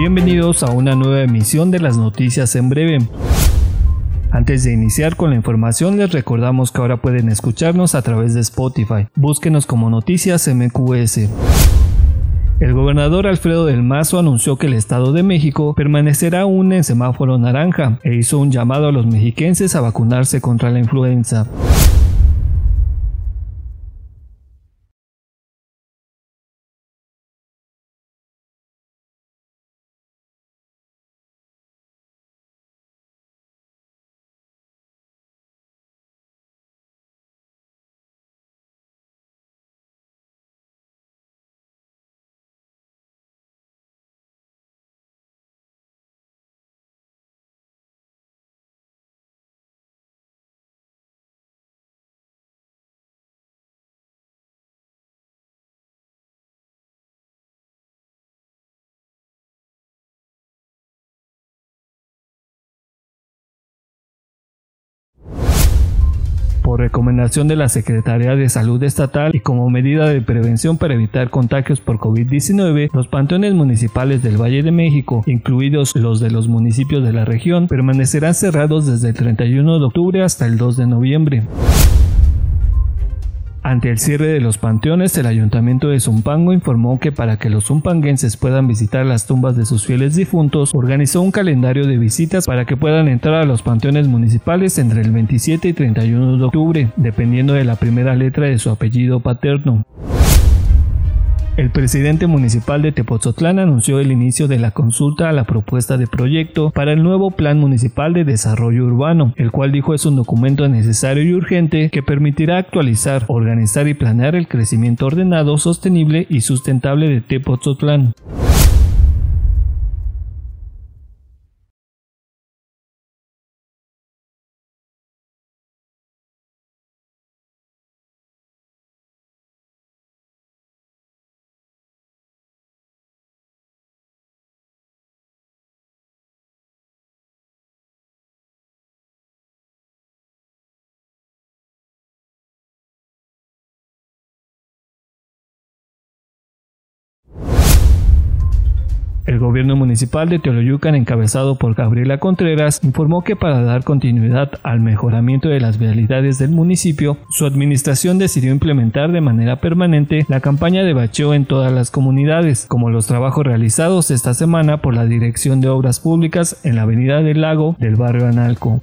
Bienvenidos a una nueva emisión de las noticias en breve. Antes de iniciar con la información les recordamos que ahora pueden escucharnos a través de Spotify. Búsquenos como Noticias MQS. El gobernador Alfredo del Mazo anunció que el Estado de México permanecerá aún en semáforo naranja e hizo un llamado a los mexiquenses a vacunarse contra la influenza. Recomendación de la Secretaría de Salud Estatal y como medida de prevención para evitar contagios por COVID-19, los panteones municipales del Valle de México, incluidos los de los municipios de la región, permanecerán cerrados desde el 31 de octubre hasta el 2 de noviembre. Ante el cierre de los panteones, el ayuntamiento de Zumpango informó que para que los zumpanguenses puedan visitar las tumbas de sus fieles difuntos, organizó un calendario de visitas para que puedan entrar a los panteones municipales entre el 27 y 31 de octubre, dependiendo de la primera letra de su apellido paterno. El presidente municipal de Tepozotlán anunció el inicio de la consulta a la propuesta de proyecto para el nuevo Plan Municipal de Desarrollo Urbano, el cual dijo es un documento necesario y urgente que permitirá actualizar, organizar y planear el crecimiento ordenado, sostenible y sustentable de Tepozotlán. El gobierno municipal de Teoloyucan, encabezado por Gabriela Contreras, informó que para dar continuidad al mejoramiento de las vialidades del municipio, su administración decidió implementar de manera permanente la campaña de bacheo en todas las comunidades, como los trabajos realizados esta semana por la Dirección de Obras Públicas en la Avenida del Lago del barrio Analco.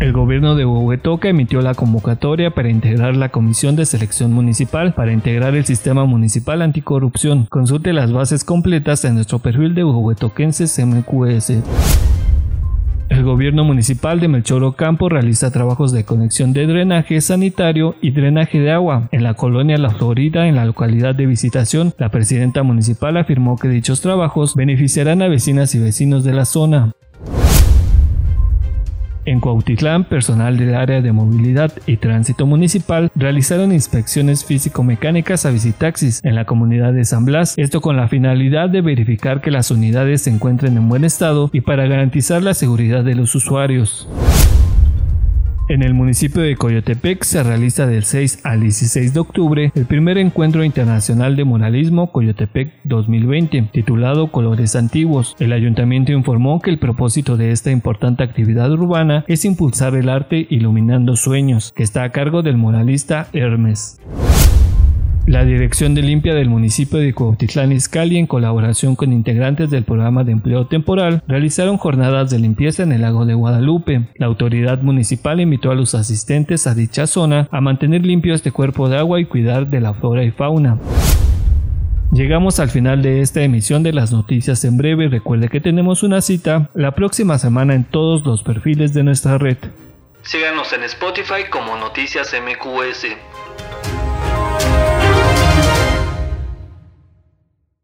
El gobierno de Huehuetoca emitió la convocatoria para integrar la Comisión de Selección Municipal para integrar el Sistema Municipal Anticorrupción. Consulte las bases completas en nuestro perfil de Huehuetoquenses MQS. El gobierno municipal de Melchor Ocampo realiza trabajos de conexión de drenaje sanitario y drenaje de agua en la colonia La Florida en la localidad de Visitación. La presidenta municipal afirmó que dichos trabajos beneficiarán a vecinas y vecinos de la zona. En Cuautitlán, personal del área de movilidad y tránsito municipal realizaron inspecciones físico-mecánicas a visitaxis en la comunidad de San Blas, esto con la finalidad de verificar que las unidades se encuentren en buen estado y para garantizar la seguridad de los usuarios. En el municipio de Coyotepec se realiza del 6 al 16 de octubre el primer encuentro internacional de muralismo Coyotepec 2020, titulado Colores Antiguos. El ayuntamiento informó que el propósito de esta importante actividad urbana es impulsar el arte iluminando sueños, que está a cargo del muralista Hermes. La Dirección de Limpia del municipio de Cuautitlán Izcalli, en colaboración con integrantes del programa de empleo temporal, realizaron jornadas de limpieza en el lago de Guadalupe. La autoridad municipal invitó a los asistentes a dicha zona a mantener limpio este cuerpo de agua y cuidar de la flora y fauna. Llegamos al final de esta emisión de las noticias en breve. Recuerde que tenemos una cita la próxima semana en todos los perfiles de nuestra red. Síganos en Spotify como Noticias MQS.